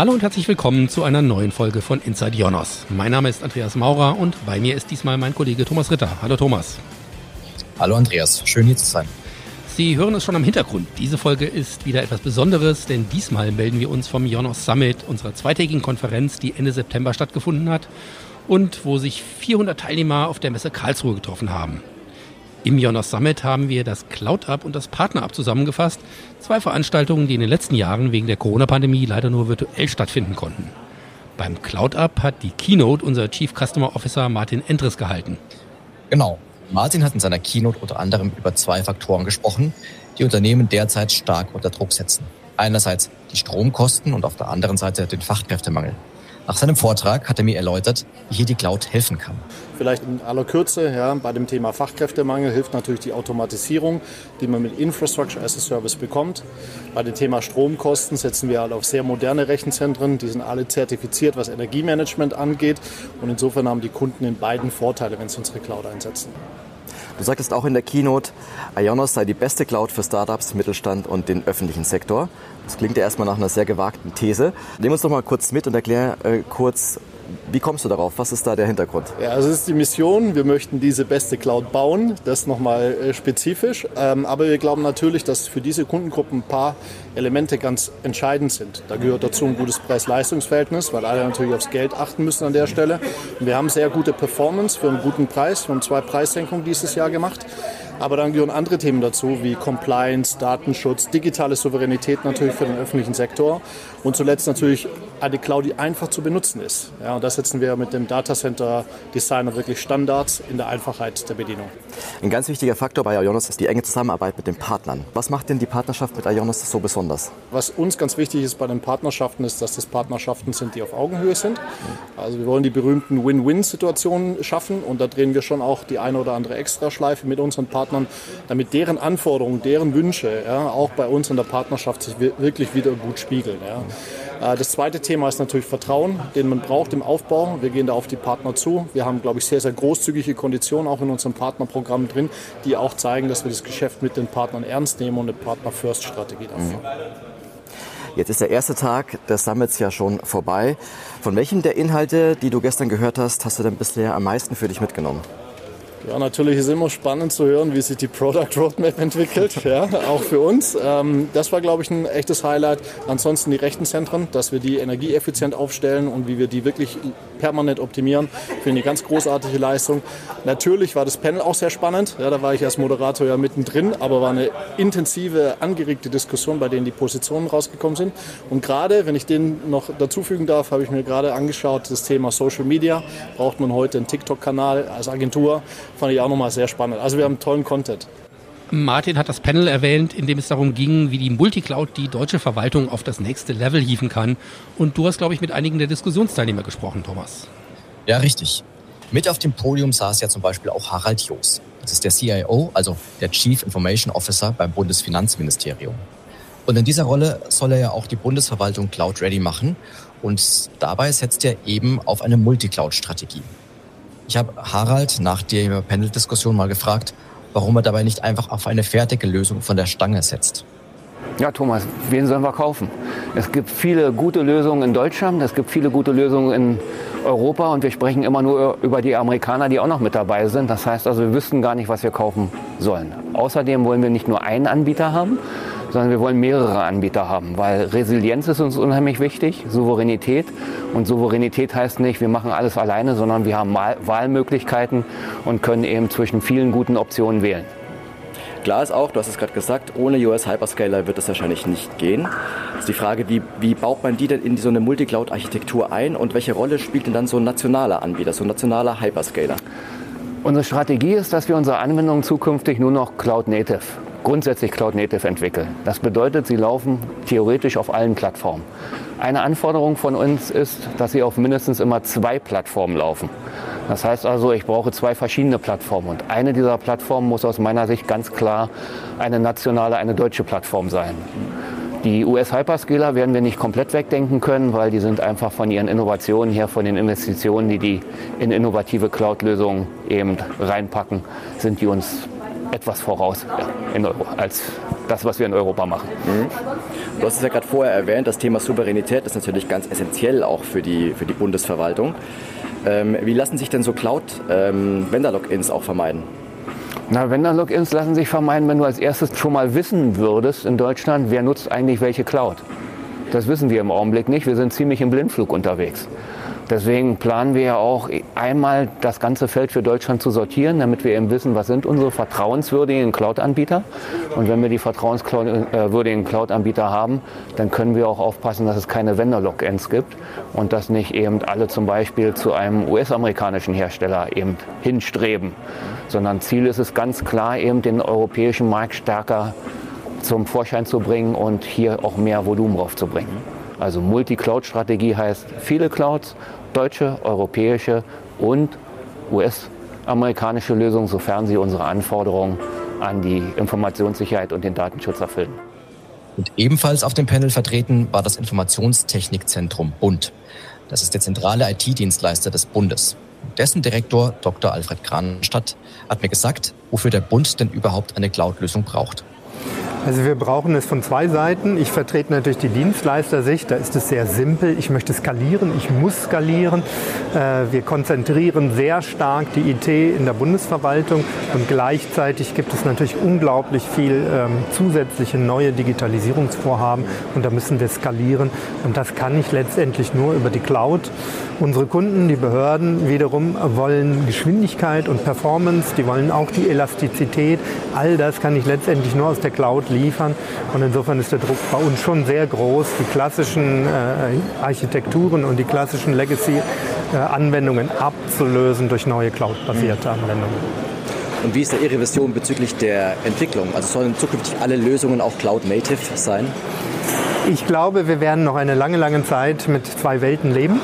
Hallo und herzlich willkommen zu einer neuen Folge von Inside Jonas. Mein Name ist Andreas Maurer und bei mir ist diesmal mein Kollege Thomas Ritter. Hallo Thomas. Hallo Andreas, schön hier zu sein. Sie hören es schon am Hintergrund. Diese Folge ist wieder etwas Besonderes, denn diesmal melden wir uns vom Jonas Summit, unserer zweitägigen Konferenz, die Ende September stattgefunden hat und wo sich 400 Teilnehmer auf der Messe Karlsruhe getroffen haben. Im Jonas Summit haben wir das Cloud Up und das Partner Up zusammengefasst. Zwei Veranstaltungen, die in den letzten Jahren wegen der Corona-Pandemie leider nur virtuell stattfinden konnten. Beim Cloud Up hat die Keynote unser Chief Customer Officer Martin Endres gehalten. Genau. Martin hat in seiner Keynote unter anderem über zwei Faktoren gesprochen, die Unternehmen derzeit stark unter Druck setzen. Einerseits die Stromkosten und auf der anderen Seite den Fachkräftemangel. Nach seinem Vortrag hat er mir erläutert, wie hier die Cloud helfen kann. Vielleicht in aller Kürze, ja, bei dem Thema Fachkräftemangel hilft natürlich die Automatisierung, die man mit Infrastructure as a Service bekommt. Bei dem Thema Stromkosten setzen wir halt auf sehr moderne Rechenzentren. Die sind alle zertifiziert, was Energiemanagement angeht. Und insofern haben die Kunden in beiden Vorteile, wenn sie unsere Cloud einsetzen. Du sagtest auch in der Keynote, Ionos sei die beste Cloud für Startups, Mittelstand und den öffentlichen Sektor. Das klingt ja erstmal nach einer sehr gewagten These. Nehmen uns doch mal kurz mit und erklär äh, kurz, wie kommst du darauf? Was ist da der Hintergrund? Ja, also es ist die Mission. Wir möchten diese beste Cloud bauen. Das nochmal äh, spezifisch. Ähm, aber wir glauben natürlich, dass für diese Kundengruppen ein paar Elemente ganz entscheidend sind. Da gehört dazu ein gutes Preis-Leistungs-Verhältnis, weil alle natürlich aufs Geld achten müssen an der Stelle. Wir haben sehr gute Performance für einen guten Preis. Wir haben zwei Preissenkungen dieses Jahr gemacht. Aber dann gehören andere Themen dazu, wie Compliance, Datenschutz, digitale Souveränität natürlich für den öffentlichen Sektor und zuletzt natürlich eine Cloud, die einfach zu benutzen ist. Ja, und da setzen wir mit dem Datacenter Designer wirklich Standards in der Einfachheit der Bedienung. Ein ganz wichtiger Faktor bei Ionos ist die enge Zusammenarbeit mit den Partnern. Was macht denn die Partnerschaft mit Ionos so besonders? Was uns ganz wichtig ist bei den Partnerschaften, ist, dass das Partnerschaften sind, die auf Augenhöhe sind. Also wir wollen die berühmten Win-Win-Situationen schaffen und da drehen wir schon auch die eine oder andere Extraschleife mit unseren Partnern, damit deren Anforderungen, deren Wünsche ja, auch bei uns in der Partnerschaft sich wirklich wieder gut spiegeln. Ja. Äh, das zweite Thema ist natürlich Vertrauen, den man braucht im Aufbau. Wir gehen da auf die Partner zu. Wir haben, glaube ich, sehr, sehr großzügige Konditionen auch in unserem Partnerprogramm drin, die auch zeigen, dass wir das Geschäft mit den Partnern ernst nehmen und eine Partner-First-Strategie dafür. Mhm. Jetzt ist der erste Tag des Summits ja schon vorbei. Von welchem der Inhalte, die du gestern gehört hast, hast du denn bisher am meisten für dich mitgenommen? Ja, natürlich ist immer spannend zu hören, wie sich die Product Roadmap entwickelt, ja, auch für uns. Ähm, das war, glaube ich, ein echtes Highlight. Ansonsten die Rechenzentren, dass wir die energieeffizient aufstellen und wie wir die wirklich permanent optimieren. Für eine ganz großartige Leistung. Natürlich war das Panel auch sehr spannend. Ja, da war ich als Moderator ja mittendrin, aber war eine intensive, angeregte Diskussion, bei denen die Positionen rausgekommen sind. Und gerade, wenn ich den noch dazufügen darf, habe ich mir gerade angeschaut, das Thema Social Media. Braucht man heute einen TikTok-Kanal als Agentur? Fand ich auch nochmal sehr spannend. Also wir haben tollen Content. Martin hat das Panel erwähnt, in dem es darum ging, wie die Multicloud die deutsche Verwaltung auf das nächste Level hieven kann. Und du hast, glaube ich, mit einigen der Diskussionsteilnehmer gesprochen, Thomas. Ja, richtig. Mit auf dem Podium saß ja zum Beispiel auch Harald Joos. Das ist der CIO, also der Chief Information Officer beim Bundesfinanzministerium. Und in dieser Rolle soll er ja auch die Bundesverwaltung Cloud Ready machen. Und dabei setzt er eben auf eine Multicloud-Strategie. Ich habe Harald nach der Panel-Diskussion mal gefragt, warum er dabei nicht einfach auf eine fertige Lösung von der Stange setzt. Ja, Thomas, wen sollen wir kaufen? Es gibt viele gute Lösungen in Deutschland, es gibt viele gute Lösungen in Europa und wir sprechen immer nur über die Amerikaner, die auch noch mit dabei sind. Das heißt also, wir wüssten gar nicht, was wir kaufen sollen. Außerdem wollen wir nicht nur einen Anbieter haben, sondern wir wollen mehrere Anbieter haben, weil Resilienz ist uns unheimlich wichtig, Souveränität. Und Souveränität heißt nicht, wir machen alles alleine, sondern wir haben Wahlmöglichkeiten und können eben zwischen vielen guten Optionen wählen. Klar ist auch, du hast es gerade gesagt, ohne US Hyperscaler wird das wahrscheinlich nicht gehen. Das ist die Frage, wie, wie baut man die denn in so eine Multicloud-Architektur ein und welche Rolle spielt denn dann so ein nationaler Anbieter, so ein nationaler Hyperscaler? Unsere Strategie ist, dass wir unsere Anwendungen zukünftig nur noch Cloud Native grundsätzlich Cloud Native entwickeln. Das bedeutet, sie laufen theoretisch auf allen Plattformen. Eine Anforderung von uns ist, dass sie auf mindestens immer zwei Plattformen laufen. Das heißt also, ich brauche zwei verschiedene Plattformen und eine dieser Plattformen muss aus meiner Sicht ganz klar eine nationale, eine deutsche Plattform sein. Die US-Hyperscaler werden wir nicht komplett wegdenken können, weil die sind einfach von ihren Innovationen her, von den Investitionen, die die in innovative Cloud-Lösungen eben reinpacken, sind die uns etwas voraus ja, in Euro als das, was wir in Europa machen. Mhm. Du hast es ja gerade vorher erwähnt, das Thema Souveränität ist natürlich ganz essentiell auch für die, für die Bundesverwaltung. Ähm, wie lassen sich denn so Cloud-Vendor-Logins ähm, auch vermeiden? Na, Vendor-Logins lassen sich vermeiden, wenn du als erstes schon mal wissen würdest in Deutschland, wer nutzt eigentlich welche Cloud. Das wissen wir im Augenblick nicht. Wir sind ziemlich im Blindflug unterwegs. Deswegen planen wir ja auch einmal das ganze Feld für Deutschland zu sortieren, damit wir eben wissen, was sind unsere vertrauenswürdigen Cloud-Anbieter. Und wenn wir die vertrauenswürdigen Cloud-Anbieter haben, dann können wir auch aufpassen, dass es keine Vendor-Logins gibt und dass nicht eben alle zum Beispiel zu einem US-amerikanischen Hersteller eben hinstreben. Sondern Ziel ist es ganz klar, eben den europäischen Markt stärker zum Vorschein zu bringen und hier auch mehr Volumen draufzubringen. Also Multi-Cloud-Strategie heißt viele Clouds, deutsche, europäische und US-amerikanische Lösungen, sofern sie unsere Anforderungen an die Informationssicherheit und den Datenschutz erfüllen. Und ebenfalls auf dem Panel vertreten war das Informationstechnikzentrum Bund. Das ist der zentrale IT-Dienstleister des Bundes. Dessen Direktor Dr. Alfred Kranstadt hat mir gesagt, wofür der Bund denn überhaupt eine Cloud-Lösung braucht. Also wir brauchen es von zwei Seiten. Ich vertrete natürlich die Dienstleister-Sicht. Da ist es sehr simpel. Ich möchte skalieren, ich muss skalieren. Äh, wir konzentrieren sehr stark die IT in der Bundesverwaltung und gleichzeitig gibt es natürlich unglaublich viel ähm, zusätzliche neue Digitalisierungsvorhaben und da müssen wir skalieren und das kann ich letztendlich nur über die Cloud. Unsere Kunden, die Behörden wiederum wollen Geschwindigkeit und Performance, die wollen auch die Elastizität. All das kann ich letztendlich nur aus der Cloud liefern. Und insofern ist der Druck bei uns schon sehr groß, die klassischen äh, Architekturen und die klassischen Legacy-Anwendungen abzulösen durch neue Cloud-basierte mhm. Anwendungen. Und wie ist da Ihre Vision bezüglich der Entwicklung? Also sollen zukünftig alle Lösungen auch Cloud-Native sein? Ich glaube, wir werden noch eine lange, lange Zeit mit zwei Welten leben.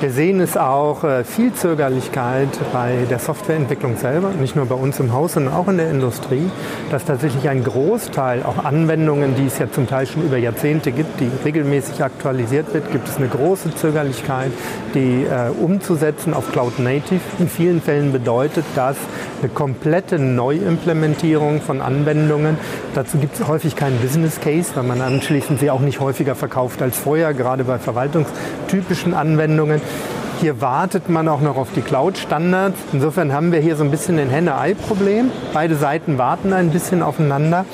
Wir sehen es auch äh, viel Zögerlichkeit bei der Softwareentwicklung selber, nicht nur bei uns im Haus, sondern auch in der Industrie, dass tatsächlich ein Großteil, auch Anwendungen, die es ja zum Teil schon über Jahrzehnte gibt, die regelmäßig aktualisiert wird, gibt es eine große Zögerlichkeit, die äh, umzusetzen auf Cloud Native. In vielen Fällen bedeutet das eine komplette Neuimplementierung von Anwendungen. Dazu gibt es häufig keinen Business Case, weil man anschließend sie auch nicht häufiger verkauft als vorher, gerade bei verwaltungstypischen Anwendungen. Hier wartet man auch noch auf die Cloud-Standards. Insofern haben wir hier so ein bisschen ein Henne-Ei-Problem. Beide Seiten warten ein bisschen aufeinander,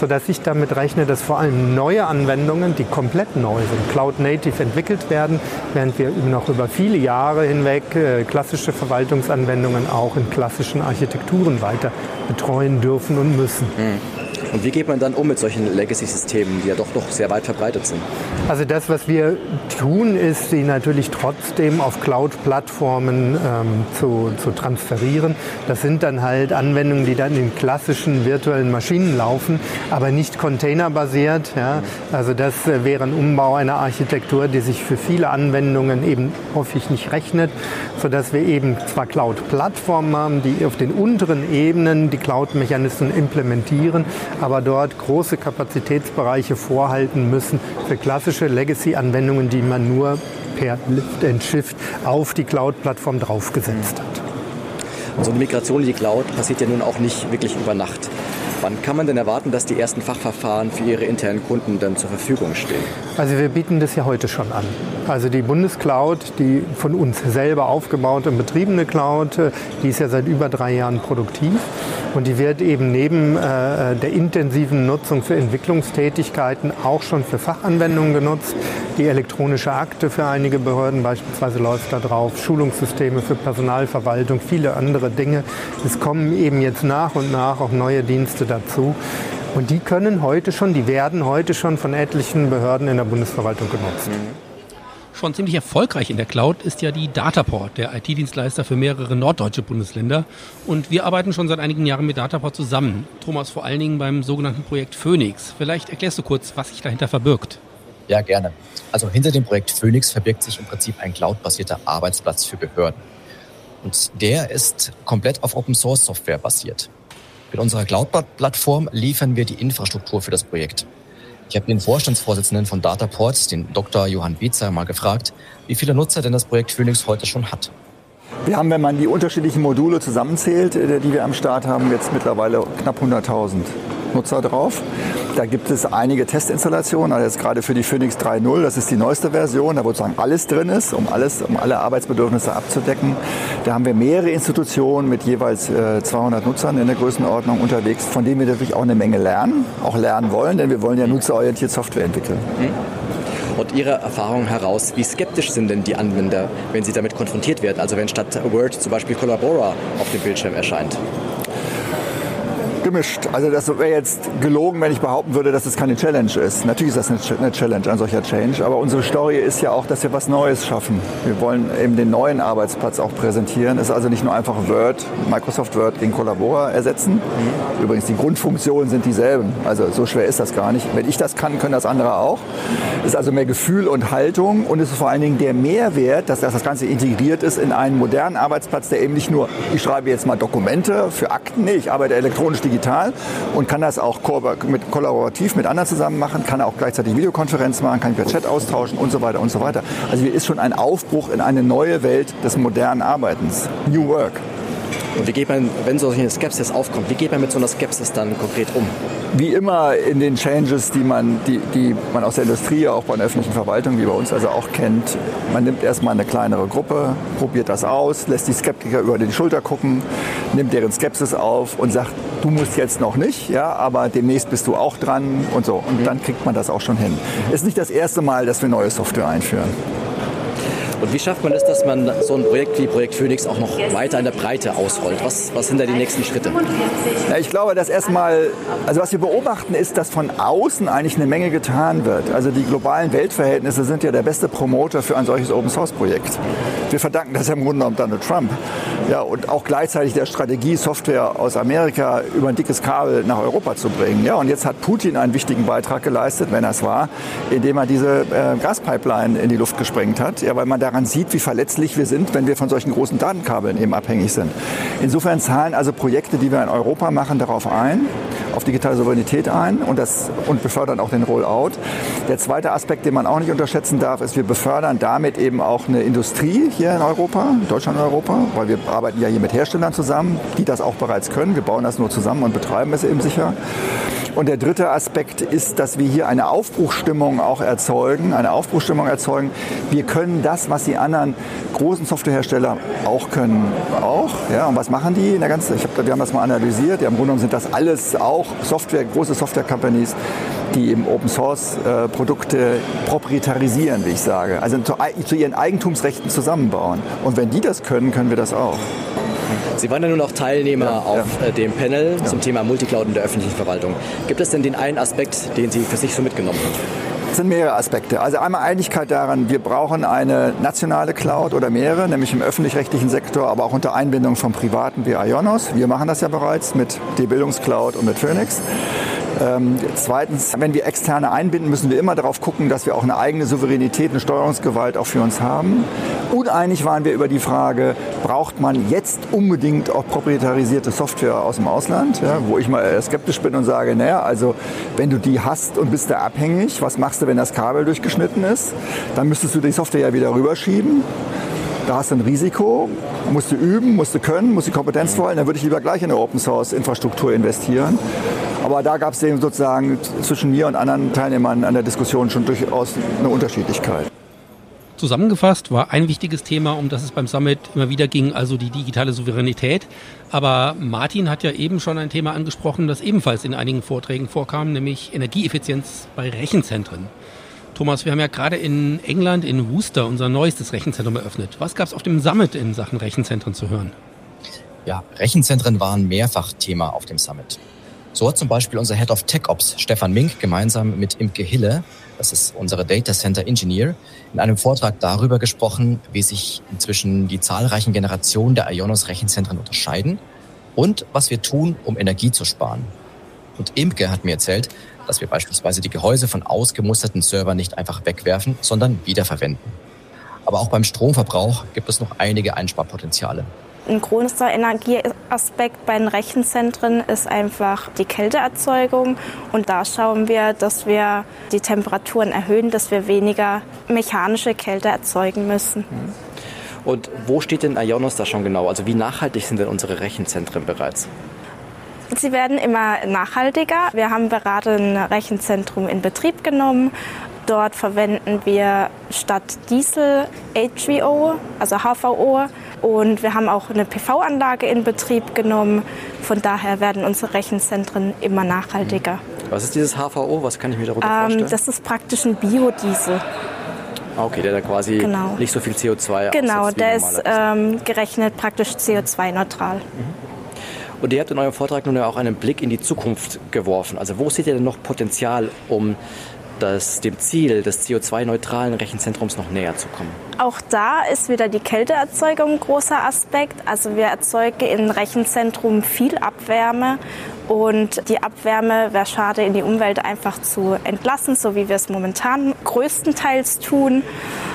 sodass ich damit rechne, dass vor allem neue Anwendungen, die komplett neu sind, Cloud-Native entwickelt werden, während wir noch über viele Jahre hinweg äh, klassische Verwaltungsanwendungen auch in klassischen Architekturen weiter betreuen dürfen und müssen. Mhm. Und wie geht man dann um mit solchen Legacy-Systemen, die ja doch noch sehr weit verbreitet sind? Also das, was wir tun, ist, sie natürlich trotzdem auf Cloud-Plattformen ähm, zu, zu transferieren. Das sind dann halt Anwendungen, die dann in klassischen virtuellen Maschinen laufen, aber nicht containerbasiert. Ja? Also das äh, wäre ein Umbau einer Architektur, die sich für viele Anwendungen eben häufig nicht rechnet, sodass wir eben zwar Cloud-Plattformen haben, die auf den unteren Ebenen die Cloud-Mechanismen implementieren, aber dort große Kapazitätsbereiche vorhalten müssen für klassische Legacy-Anwendungen, die man nur per Lift and Shift auf die Cloud-Plattform draufgesetzt hat. Und so eine Migration in die Cloud passiert ja nun auch nicht wirklich über Nacht. Wann kann man denn erwarten, dass die ersten Fachverfahren für Ihre internen Kunden dann zur Verfügung stehen? Also wir bieten das ja heute schon an. Also die Bundescloud, die von uns selber aufgebaute und betriebene Cloud, die ist ja seit über drei Jahren produktiv. Und die wird eben neben äh, der intensiven Nutzung für Entwicklungstätigkeiten auch schon für Fachanwendungen genutzt. Die elektronische Akte für einige Behörden beispielsweise läuft da drauf, Schulungssysteme für Personalverwaltung, viele andere Dinge. Es kommen eben jetzt nach und nach auch neue Dienste dazu. Und die können heute schon, die werden heute schon von etlichen Behörden in der Bundesverwaltung genutzt. Mhm. Schon ziemlich erfolgreich in der Cloud ist ja die Dataport, der IT-Dienstleister für mehrere norddeutsche Bundesländer. Und wir arbeiten schon seit einigen Jahren mit Dataport zusammen. Thomas, vor allen Dingen beim sogenannten Projekt Phoenix. Vielleicht erklärst du kurz, was sich dahinter verbirgt. Ja, gerne. Also hinter dem Projekt Phoenix verbirgt sich im Prinzip ein cloudbasierter Arbeitsplatz für Behörden. Und der ist komplett auf Open Source Software basiert. Mit unserer Cloud-Plattform liefern wir die Infrastruktur für das Projekt. Ich habe den Vorstandsvorsitzenden von Dataport, den Dr. Johann Beetzer, mal gefragt, wie viele Nutzer denn das Projekt Phoenix heute schon hat. Wir haben, wenn man die unterschiedlichen Module zusammenzählt, äh, die wir am Start haben, jetzt mittlerweile knapp 100.000 Nutzer drauf. Da gibt es einige Testinstallationen, also jetzt gerade für die Phoenix 3.0, das ist die neueste Version, da wo sozusagen alles drin ist, um, alles, um alle Arbeitsbedürfnisse abzudecken. Da haben wir mehrere Institutionen mit jeweils äh, 200 Nutzern in der Größenordnung unterwegs, von denen wir natürlich auch eine Menge lernen, auch lernen wollen, denn wir wollen ja nutzerorientiert Software entwickeln. Mhm. Und Ihrer Erfahrung heraus, wie skeptisch sind denn die Anwender, wenn sie damit konfrontiert werden? Also wenn statt Word zum Beispiel Collabora auf dem Bildschirm erscheint? Gemischt. Also das wäre jetzt gelogen, wenn ich behaupten würde, dass es keine Challenge ist. Natürlich ist das eine Challenge, ein solcher Change. Aber unsere Story ist ja auch, dass wir was Neues schaffen. Wir wollen eben den neuen Arbeitsplatz auch präsentieren. Es ist also nicht nur einfach Word, Microsoft Word gegen Collabora ersetzen. Übrigens, die Grundfunktionen sind dieselben. Also so schwer ist das gar nicht. Wenn ich das kann, können das andere auch. Es ist also mehr Gefühl und Haltung und es ist vor allen Dingen der Mehrwert, dass das Ganze integriert ist in einen modernen Arbeitsplatz, der eben nicht nur, ich schreibe jetzt mal Dokumente für Akten, nee, ich arbeite elektronisch digital und kann das auch mit, kollaborativ mit anderen zusammen machen, kann auch gleichzeitig Videokonferenz machen, kann per Chat austauschen und so weiter und so weiter. Also hier ist schon ein Aufbruch in eine neue Welt des modernen Arbeitens. New Work. Und wie geht man, wenn so eine Skepsis aufkommt, wie geht man mit so einer Skepsis dann konkret um? Wie immer in den Changes, die man, die, die man aus der Industrie, auch bei der öffentlichen Verwaltung, wie bei uns also auch kennt, man nimmt erstmal eine kleinere Gruppe, probiert das aus, lässt die Skeptiker über die Schulter gucken, nimmt deren Skepsis auf und sagt, du musst jetzt noch nicht, ja, aber demnächst bist du auch dran und so. Und dann kriegt man das auch schon hin. Es ist nicht das erste Mal, dass wir neue Software einführen. Und wie schafft man es, dass man so ein Projekt wie Projekt Phoenix auch noch weiter in der Breite ausrollt? Was, was sind da die nächsten Schritte? Ja, ich glaube, dass erstmal, also was wir beobachten, ist, dass von außen eigentlich eine Menge getan wird. Also die globalen Weltverhältnisse sind ja der beste Promoter für ein solches Open Source Projekt. Wir verdanken das ja im Grunde genommen Donald Trump. Ja, und auch gleichzeitig der Strategie, Software aus Amerika über ein dickes Kabel nach Europa zu bringen. Ja, und jetzt hat Putin einen wichtigen Beitrag geleistet, wenn er es war, indem er diese äh, Gaspipeline in die Luft gesprengt hat. Ja, weil man da daran sieht, wie verletzlich wir sind, wenn wir von solchen großen Datenkabeln eben abhängig sind. Insofern zahlen also Projekte, die wir in Europa machen, darauf ein, auf digitale Souveränität ein und, das, und befördern auch den Rollout. Der zweite Aspekt, den man auch nicht unterschätzen darf, ist, wir befördern damit eben auch eine Industrie hier in Europa, Deutschland und Europa, weil wir arbeiten ja hier mit Herstellern zusammen, die das auch bereits können. Wir bauen das nur zusammen und betreiben es eben sicher. Und der dritte Aspekt ist, dass wir hier eine Aufbruchstimmung auch erzeugen, eine Aufbruchstimmung erzeugen. Wir können das, was die anderen großen Softwarehersteller auch können, auch. Ja, und was machen die in der ganzen? Ich hab, wir haben das mal analysiert. Ja, Im Grunde genommen sind das alles auch Software, große Software-Companies, die eben Open Source äh, proprietarisieren, wie ich sage. Also zu ihren Eigentumsrechten zusammenbauen. Und wenn die das können, können wir das auch. Sie waren ja nun auch Teilnehmer ja, auf ja. Äh, dem Panel zum Thema Multicloud in der öffentlichen Verwaltung. Gibt es denn den einen Aspekt, den Sie für sich so mitgenommen haben? Es sind mehrere Aspekte. Also einmal Einigkeit daran, wir brauchen eine nationale Cloud oder mehrere, nämlich im öffentlich-rechtlichen Sektor, aber auch unter Einbindung von Privaten wie Ionos. Wir machen das ja bereits mit der Bildungscloud und mit Phoenix. Ähm, zweitens, wenn wir externe einbinden, müssen wir immer darauf gucken, dass wir auch eine eigene Souveränität, eine Steuerungsgewalt auch für uns haben. Uneinig waren wir über die Frage, braucht man jetzt unbedingt auch proprietarisierte Software aus dem Ausland, ja, wo ich mal skeptisch bin und sage, naja, also wenn du die hast und bist da abhängig, was machst du, wenn das Kabel durchgeschnitten ist? Dann müsstest du die Software ja wieder rüberschieben. Da hast du ein Risiko, musst du üben, musst du können, musst die Kompetenz wollen, dann würde ich lieber gleich in eine Open Source Infrastruktur investieren. Aber da gab es eben sozusagen zwischen mir und anderen Teilnehmern an der Diskussion schon durchaus eine Unterschiedlichkeit. Zusammengefasst war ein wichtiges Thema, um das es beim Summit immer wieder ging, also die digitale Souveränität. Aber Martin hat ja eben schon ein Thema angesprochen, das ebenfalls in einigen Vorträgen vorkam, nämlich Energieeffizienz bei Rechenzentren. Thomas, wir haben ja gerade in England in Worcester unser neuestes Rechenzentrum eröffnet. Was gab es auf dem Summit in Sachen Rechenzentren zu hören? Ja, Rechenzentren waren mehrfach Thema auf dem Summit. So hat zum Beispiel unser Head of Tech Ops Stefan Mink gemeinsam mit Imke Hille, das ist unsere Data Center Engineer, in einem Vortrag darüber gesprochen, wie sich inzwischen die zahlreichen Generationen der Ionos Rechenzentren unterscheiden und was wir tun, um Energie zu sparen. Und Imke hat mir erzählt, dass wir beispielsweise die Gehäuse von ausgemusterten Servern nicht einfach wegwerfen, sondern wiederverwenden. Aber auch beim Stromverbrauch gibt es noch einige Einsparpotenziale. Ein großer Energieaspekt bei den Rechenzentren ist einfach die Kälteerzeugung. Und da schauen wir, dass wir die Temperaturen erhöhen, dass wir weniger mechanische Kälte erzeugen müssen. Mhm. Und wo steht denn Ionos da schon genau? Also wie nachhaltig sind denn unsere Rechenzentren bereits? Sie werden immer nachhaltiger. Wir haben gerade ein Rechenzentrum in Betrieb genommen. Dort verwenden wir statt Diesel HVO, also HVO. Und wir haben auch eine PV-Anlage in Betrieb genommen. Von daher werden unsere Rechenzentren immer nachhaltiger. Was ist dieses HVO? Was kann ich mir darunter Ähm, vorstellen? das ist praktisch ein Biodiesel. Ah, okay, der da quasi Genau. nicht so viel CO2 Genau, der ist ähm, gerechnet praktisch CO2-neutral. Und ihr habt in eurem Vortrag nun ja auch einen Blick in die Zukunft geworfen. Also wo seht ihr denn noch Potenzial, um das, dem Ziel des CO2-neutralen Rechenzentrums noch näher zu kommen? Auch da ist wieder die Kälteerzeugung ein großer Aspekt. Also wir erzeugen im Rechenzentrum viel Abwärme und die Abwärme wäre schade in die Umwelt einfach zu entlassen, so wie wir es momentan größtenteils tun.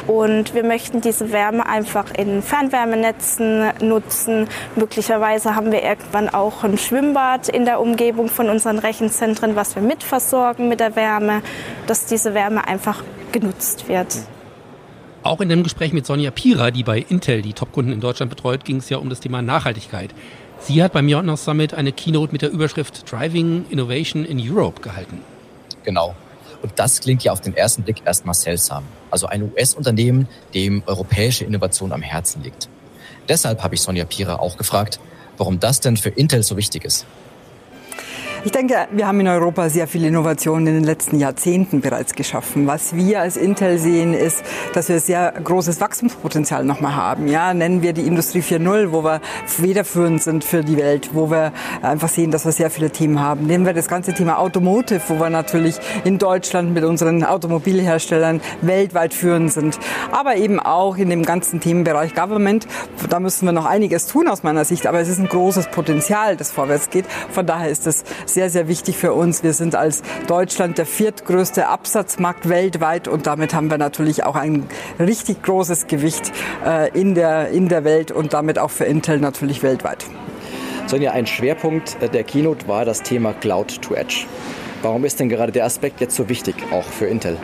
Und wir möchten diese Wärme einfach in Fernwärmenetzen nutzen. Möglicherweise haben wir irgendwann auch ein Schwimmbad in der Umgebung von unseren Rechenzentren, was wir mitversorgen mit der Wärme, dass diese Wärme einfach genutzt wird. Auch in dem Gespräch mit Sonja Pira, die bei Intel die Topkunden in Deutschland betreut, ging es ja um das Thema Nachhaltigkeit. Sie hat beim Jotnos Summit eine Keynote mit der Überschrift Driving Innovation in Europe gehalten. Genau. Und das klingt ja auf den ersten Blick erstmal seltsam. Also ein US-Unternehmen, dem europäische Innovation am Herzen liegt. Deshalb habe ich Sonja Pira auch gefragt, warum das denn für Intel so wichtig ist. Ich denke, wir haben in Europa sehr viele Innovationen in den letzten Jahrzehnten bereits geschaffen. Was wir als Intel sehen, ist, dass wir sehr großes Wachstumspotenzial nochmal haben. Ja, nennen wir die Industrie 4.0, wo wir federführend sind für die Welt, wo wir einfach sehen, dass wir sehr viele Themen haben. Nehmen wir das ganze Thema Automotive, wo wir natürlich in Deutschland mit unseren Automobilherstellern weltweit führend sind. Aber eben auch in dem ganzen Themenbereich Government. Da müssen wir noch einiges tun aus meiner Sicht. Aber es ist ein großes Potenzial, das vorwärts geht. Von daher ist es sehr, sehr wichtig für uns. Wir sind als Deutschland der viertgrößte Absatzmarkt weltweit und damit haben wir natürlich auch ein richtig großes Gewicht äh, in, der, in der Welt und damit auch für Intel natürlich weltweit. Sonja, ein Schwerpunkt der Keynote war das Thema Cloud to Edge. Warum ist denn gerade der Aspekt jetzt so wichtig, auch für Intel?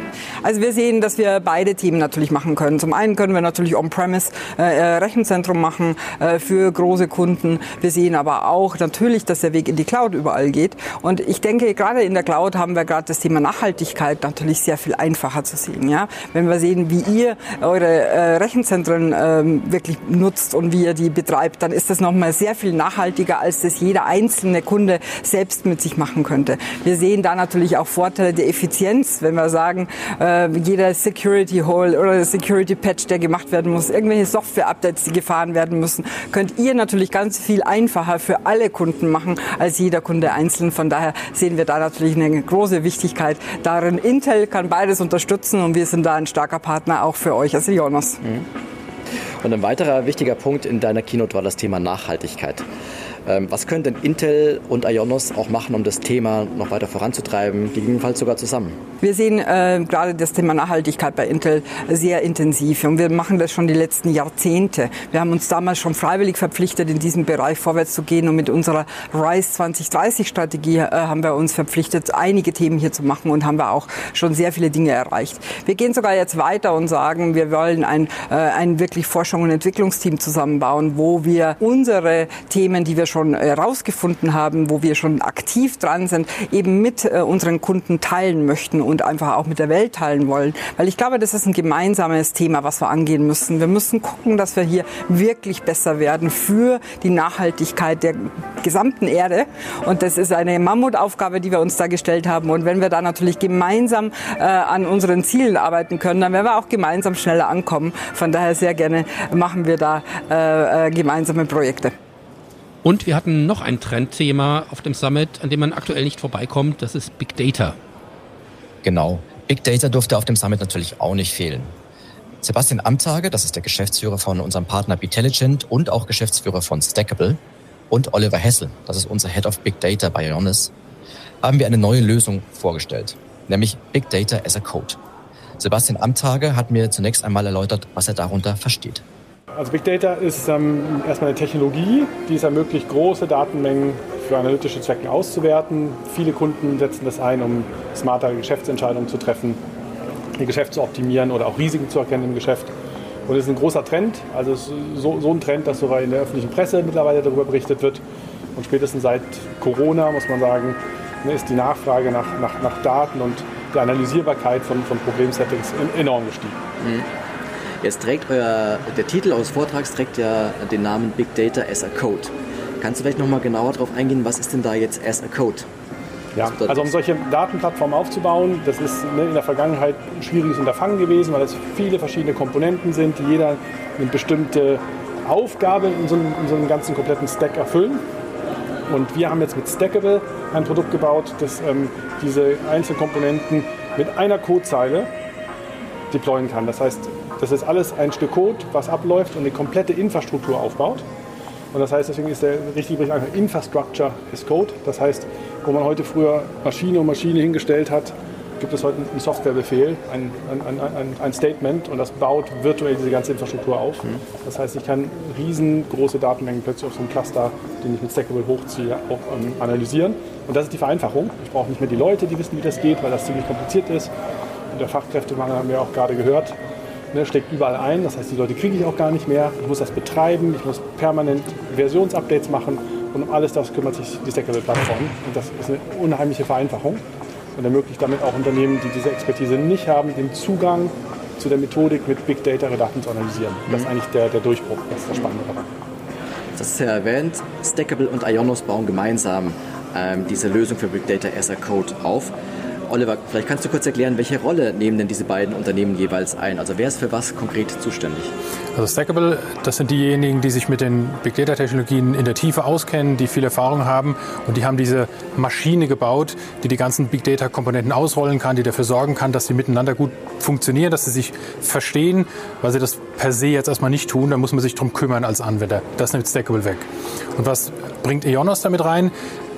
Also wir sehen, dass wir beide Themen natürlich machen können. Zum einen können wir natürlich On-Premise äh, Rechenzentrum machen äh, für große Kunden. Wir sehen aber auch natürlich, dass der Weg in die Cloud überall geht. Und ich denke, gerade in der Cloud haben wir gerade das Thema Nachhaltigkeit natürlich sehr viel einfacher zu sehen. Ja? Wenn wir sehen, wie ihr eure äh, Rechenzentren ähm, wirklich nutzt und wie ihr die betreibt, dann ist das nochmal sehr viel nachhaltiger, als das jeder einzelne Kunde selbst mit sich machen könnte. Wir sehen da natürlich auch Vorteile der Effizienz, wenn wir sagen, äh, jeder Security Hole oder Security Patch, der gemacht werden muss, irgendwelche Software-Updates, die gefahren werden müssen, könnt ihr natürlich ganz viel einfacher für alle Kunden machen als jeder Kunde einzeln. Von daher sehen wir da natürlich eine große Wichtigkeit darin. Intel kann beides unterstützen und wir sind da ein starker Partner auch für euch als Ionos. Und ein weiterer wichtiger Punkt in deiner Keynote war das Thema Nachhaltigkeit. Ähm, Was können denn Intel und Ionos auch machen, um das Thema noch weiter voranzutreiben, gegebenenfalls sogar zusammen? Wir sehen äh, gerade das Thema Nachhaltigkeit bei Intel sehr intensiv und wir machen das schon die letzten Jahrzehnte. Wir haben uns damals schon freiwillig verpflichtet, in diesem Bereich vorwärts zu gehen und mit unserer RISE 2030 Strategie äh, haben wir uns verpflichtet, einige Themen hier zu machen und haben wir auch schon sehr viele Dinge erreicht. Wir gehen sogar jetzt weiter und sagen, wir wollen ein, äh, ein wirklich Forschung- und Entwicklungsteam zusammenbauen, wo wir unsere Themen, die wir schon herausgefunden haben, wo wir schon aktiv dran sind, eben mit äh, unseren Kunden teilen möchten und einfach auch mit der Welt teilen wollen. Weil ich glaube, das ist ein gemeinsames Thema, was wir angehen müssen. Wir müssen gucken, dass wir hier wirklich besser werden für die Nachhaltigkeit der gesamten Erde. Und das ist eine Mammutaufgabe, die wir uns da gestellt haben. Und wenn wir da natürlich gemeinsam äh, an unseren Zielen arbeiten können, dann werden wir auch gemeinsam schneller ankommen. Von daher sehr gerne machen wir da äh, äh, gemeinsame Projekte. Und wir hatten noch ein Trendthema auf dem Summit, an dem man aktuell nicht vorbeikommt. Das ist Big Data. Genau. Big Data durfte auf dem Summit natürlich auch nicht fehlen. Sebastian Amtage, das ist der Geschäftsführer von unserem Partner Betelligent und auch Geschäftsführer von Stackable, und Oliver Hessel, das ist unser Head of Big Data bei Ionis, haben wir eine neue Lösung vorgestellt, nämlich Big Data as a Code. Sebastian Amtage hat mir zunächst einmal erläutert, was er darunter versteht. Also Big Data ist ähm, erstmal eine Technologie, die es ermöglicht, große Datenmengen für analytische Zwecke auszuwerten. Viele Kunden setzen das ein, um smartere Geschäftsentscheidungen zu treffen, ihr Geschäft zu optimieren oder auch Risiken zu erkennen im Geschäft. Und es ist ein großer Trend, also es so, so ein Trend, dass sogar in der öffentlichen Presse mittlerweile darüber berichtet wird. Und spätestens seit Corona, muss man sagen, ne, ist die Nachfrage nach, nach, nach Daten und der Analysierbarkeit von, von Problemsettings enorm gestiegen. Mhm. Jetzt trägt euer, der Titel eures Vortrags trägt ja den Namen Big Data as a Code. Kannst du vielleicht noch mal genauer darauf eingehen, was ist denn da jetzt as a Code? Ja, also um solche Datenplattformen aufzubauen, das ist ne, in der Vergangenheit ein schwieriges Unterfangen gewesen, weil es viele verschiedene Komponenten sind, die jeder eine bestimmte Aufgabe in so, einem, in so einem ganzen kompletten Stack erfüllen. Und wir haben jetzt mit Stackable ein Produkt gebaut, das ähm, diese Einzelkomponenten mit einer Codezeile deployen kann. Das heißt, das ist alles ein Stück Code, was abläuft und eine komplette Infrastruktur aufbaut. Und das heißt, deswegen ist der richtige Begriff einfach Infrastructure is Code. Das heißt, wo man heute früher Maschine um Maschine hingestellt hat, gibt es heute einen Softwarebefehl, ein, ein, ein, ein Statement und das baut virtuell diese ganze Infrastruktur auf. Mhm. Das heißt, ich kann riesengroße Datenmengen plötzlich auf so einem Cluster, den ich mit Stackable hochziehe, auch ähm, analysieren. Und das ist die Vereinfachung. Ich brauche nicht mehr die Leute, die wissen, wie das geht, weil das ziemlich kompliziert ist. Und der Fachkräftemangel haben wir auch gerade gehört. Ne, steckt überall ein, das heißt, die Leute kriege ich auch gar nicht mehr. Ich muss das betreiben, ich muss permanent Versionsupdates machen und um alles das kümmert sich die Stackable-Plattform. Und das ist eine unheimliche Vereinfachung und ermöglicht damit auch Unternehmen, die diese Expertise nicht haben, den Zugang zu der Methodik mit Big Data Daten zu analysieren. Das ist mhm. eigentlich der, der Durchbruch, das ist das Spannende daran. Das ist ja erwähnt, Stackable und Ionos bauen gemeinsam ähm, diese Lösung für Big Data as a Code auf. Oliver, vielleicht kannst du kurz erklären, welche Rolle nehmen denn diese beiden Unternehmen jeweils ein? Also wer ist für was konkret zuständig? Also Stackable, das sind diejenigen, die sich mit den Big Data Technologien in der Tiefe auskennen, die viel Erfahrung haben und die haben diese Maschine gebaut, die die ganzen Big Data Komponenten ausrollen kann, die dafür sorgen kann, dass sie miteinander gut funktionieren, dass sie sich verstehen, weil sie das per se jetzt erstmal nicht tun, da muss man sich drum kümmern als Anwender. Das nimmt Stackable weg. Und was bringt Ionos damit rein?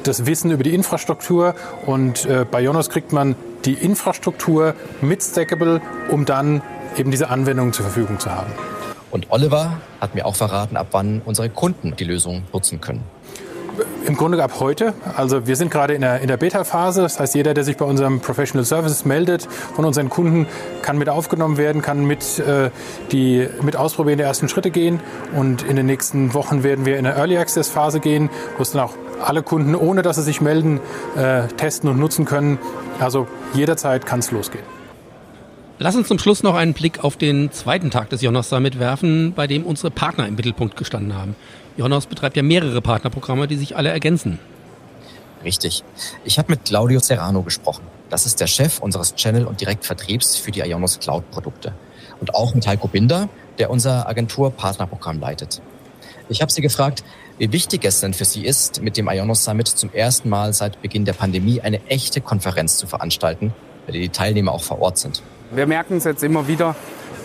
Das Wissen über die Infrastruktur und äh, bei Jonas kriegt man die Infrastruktur mit Stackable, um dann eben diese Anwendungen zur Verfügung zu haben. Und Oliver hat mir auch verraten, ab wann unsere Kunden die Lösung nutzen können. Im Grunde ab heute. Also wir sind gerade in der, in der Beta-Phase. Das heißt, jeder, der sich bei unserem Professional Services meldet, von unseren Kunden, kann mit aufgenommen werden, kann mit, äh, die, mit ausprobieren, die ersten Schritte gehen. Und in den nächsten Wochen werden wir in der Early Access Phase gehen, wo es dann auch alle Kunden, ohne dass sie sich melden, äh, testen und nutzen können. Also jederzeit kann es losgehen. Lass uns zum Schluss noch einen Blick auf den zweiten Tag des Jonas Summit werfen, bei dem unsere Partner im Mittelpunkt gestanden haben. Jonas betreibt ja mehrere Partnerprogramme, die sich alle ergänzen. Richtig. Ich habe mit Claudio Serrano gesprochen. Das ist der Chef unseres Channel- und Direktvertriebs für die Ionos Cloud-Produkte. Und auch mit Heiko Binder, der unser Agentur-Partnerprogramm leitet. Ich habe sie gefragt, wie wichtig es denn für sie ist, mit dem Ionos Summit zum ersten Mal seit Beginn der Pandemie eine echte Konferenz zu veranstalten, bei der die Teilnehmer auch vor Ort sind. Wir merken es jetzt immer wieder,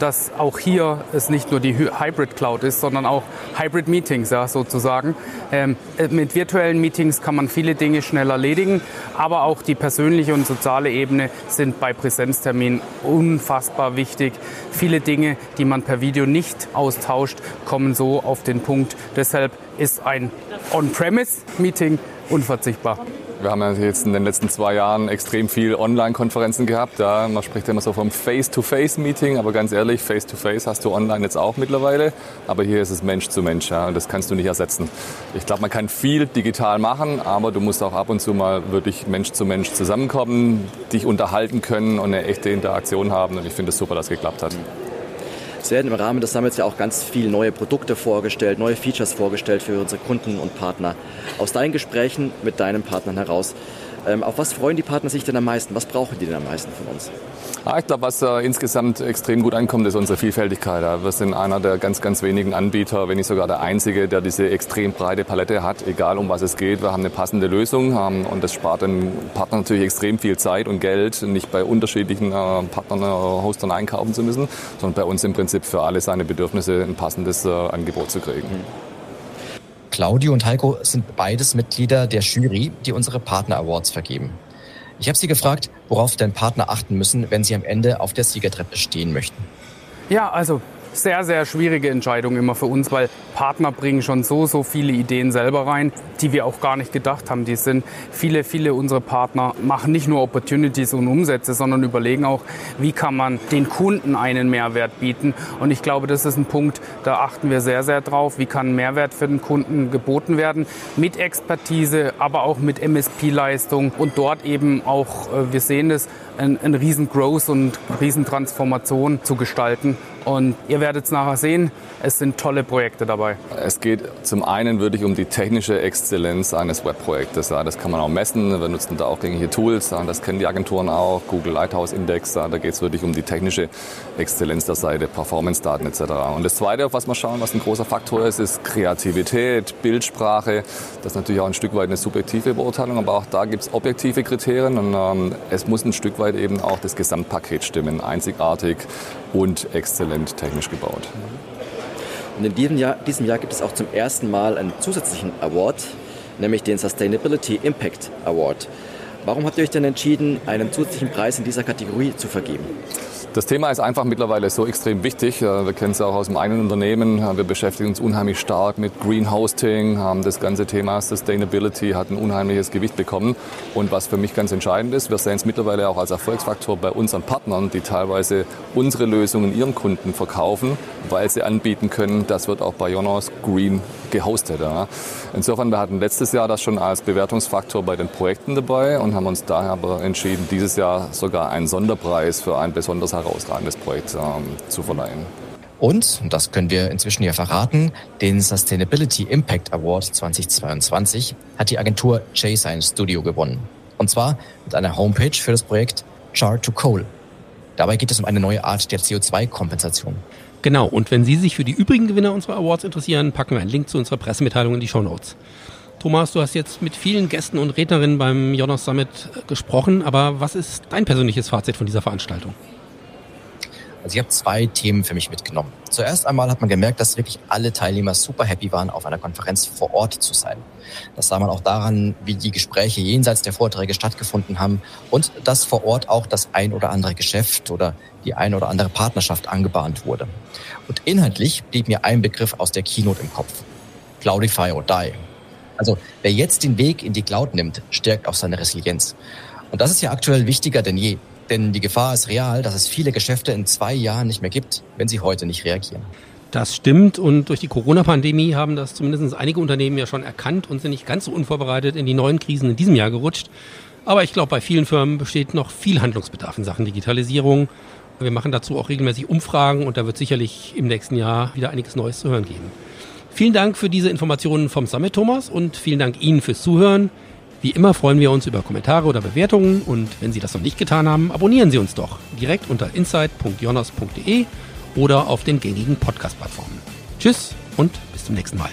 dass auch hier es nicht nur die Hybrid Cloud ist, sondern auch Hybrid Meetings ja, sozusagen. Ähm, äh, mit virtuellen Meetings kann man viele Dinge schnell erledigen, aber auch die persönliche und soziale Ebene sind bei Präsenzterminen unfassbar wichtig. Viele Dinge, die man per Video nicht austauscht, kommen so auf den Punkt. Deshalb ist ein On-Premise-Meeting unverzichtbar. Wir haben ja jetzt in den letzten zwei Jahren extrem viel Online-Konferenzen gehabt. Ja, man spricht ja immer so vom Face-to-Face-Meeting, aber ganz ehrlich, Face-to-Face hast du online jetzt auch mittlerweile. Aber hier ist es Mensch zu Mensch ja, und das kannst du nicht ersetzen. Ich glaube, man kann viel digital machen, aber du musst auch ab und zu mal wirklich Mensch zu Mensch zusammenkommen, dich unterhalten können und eine echte Interaktion haben. Und ich finde es super, dass es geklappt hat. Es werden im Rahmen des Summits ja auch ganz viele neue Produkte vorgestellt, neue Features vorgestellt für unsere Kunden und Partner. Aus deinen Gesprächen mit deinen Partnern heraus, auf was freuen die Partner sich denn am meisten? Was brauchen die denn am meisten von uns? Ah, ich glaube, was äh, insgesamt extrem gut ankommt, ist unsere Vielfältigkeit. Wir sind einer der ganz, ganz wenigen Anbieter, wenn nicht sogar der einzige, der diese extrem breite Palette hat, egal um was es geht. Wir haben eine passende Lösung ähm, und das spart den Partnern natürlich extrem viel Zeit und Geld, nicht bei unterschiedlichen äh, Partnern, äh, Hostern einkaufen zu müssen, sondern bei uns im Prinzip für alle seine Bedürfnisse ein passendes äh, Angebot zu kriegen. Mhm. Claudio und Heiko sind beides Mitglieder der Jury, die unsere Partner Awards vergeben. Ich habe sie gefragt, worauf denn Partner achten müssen, wenn sie am Ende auf der Siegertreppe stehen möchten. Ja, also sehr, sehr schwierige Entscheidung immer für uns, weil Partner bringen schon so, so viele Ideen selber rein, die wir auch gar nicht gedacht haben. Die sind viele, viele unserer Partner machen nicht nur Opportunities und Umsätze, sondern überlegen auch, wie kann man den Kunden einen Mehrwert bieten. Und ich glaube, das ist ein Punkt, da achten wir sehr, sehr drauf. Wie kann Mehrwert für den Kunden geboten werden? Mit Expertise, aber auch mit MSP-Leistung und dort eben auch, äh, wir sehen es, ein, ein riesen Growth und riesen Transformation zu gestalten. Und ihr werdet es nachher sehen, es sind tolle Projekte dabei. Es geht zum einen wirklich um die technische Exzellenz eines Webprojektes. Das kann man auch messen. Wir nutzen da auch gängige Tools. Das kennen die Agenturen auch. Google Lighthouse Index. Da geht es wirklich um die technische Exzellenz der Seite, Performance-Daten etc. Und das Zweite, auf was wir schauen, was ein großer Faktor ist, ist Kreativität, Bildsprache. Das ist natürlich auch ein Stück weit eine subjektive Beurteilung, aber auch da gibt es objektive Kriterien. Und ähm, es muss ein Stück weit eben auch das Gesamtpaket stimmen. Einzigartig und exzellent technisch gebaut. Und in diesem Jahr, diesem Jahr gibt es auch zum ersten Mal einen zusätzlichen Award, nämlich den Sustainability Impact Award. Warum habt ihr euch denn entschieden, einen zusätzlichen Preis in dieser Kategorie zu vergeben? Das Thema ist einfach mittlerweile so extrem wichtig. Wir kennen es auch aus dem eigenen Unternehmen. Wir beschäftigen uns unheimlich stark mit Green Hosting. Das ganze Thema Sustainability hat ein unheimliches Gewicht bekommen. Und was für mich ganz entscheidend ist, wir sehen es mittlerweile auch als Erfolgsfaktor bei unseren Partnern, die teilweise unsere Lösungen ihren Kunden verkaufen, weil sie anbieten können, das wird auch bei Jonas Green gehostet. Insofern, wir hatten letztes Jahr das schon als Bewertungsfaktor bei den Projekten dabei und haben uns daher aber entschieden, dieses Jahr sogar einen Sonderpreis für ein besonders herausragendes Projekt ähm, zu verleihen. Und, das können wir inzwischen ja verraten, den Sustainability Impact Award 2022 hat die Agentur J-Science Studio gewonnen. Und zwar mit einer Homepage für das Projekt Char to Coal. Dabei geht es um eine neue Art der CO2-Kompensation. Genau, und wenn Sie sich für die übrigen Gewinner unserer Awards interessieren, packen wir einen Link zu unserer Pressemitteilung in die Show Notes. Thomas, du hast jetzt mit vielen Gästen und Rednerinnen beim Jonas Summit gesprochen, aber was ist dein persönliches Fazit von dieser Veranstaltung? Also ich habe zwei Themen für mich mitgenommen. Zuerst einmal hat man gemerkt, dass wirklich alle Teilnehmer super happy waren, auf einer Konferenz vor Ort zu sein. Das sah man auch daran, wie die Gespräche jenseits der Vorträge stattgefunden haben und dass vor Ort auch das ein oder andere Geschäft oder die ein oder andere Partnerschaft angebahnt wurde. Und inhaltlich blieb mir ein Begriff aus der Keynote im Kopf. Cloudify or die. Also wer jetzt den Weg in die Cloud nimmt, stärkt auch seine Resilienz. Und das ist ja aktuell wichtiger denn je. Denn die Gefahr ist real, dass es viele Geschäfte in zwei Jahren nicht mehr gibt, wenn sie heute nicht reagieren. Das stimmt und durch die Corona-Pandemie haben das zumindest einige Unternehmen ja schon erkannt und sind nicht ganz so unvorbereitet in die neuen Krisen in diesem Jahr gerutscht. Aber ich glaube, bei vielen Firmen besteht noch viel Handlungsbedarf in Sachen Digitalisierung. Wir machen dazu auch regelmäßig Umfragen und da wird sicherlich im nächsten Jahr wieder einiges Neues zu hören geben. Vielen Dank für diese Informationen vom Summit, Thomas, und vielen Dank Ihnen fürs Zuhören. Wie immer freuen wir uns über Kommentare oder Bewertungen und wenn Sie das noch nicht getan haben, abonnieren Sie uns doch direkt unter insight.jonas.de oder auf den gängigen Podcast-Plattformen. Tschüss und bis zum nächsten Mal.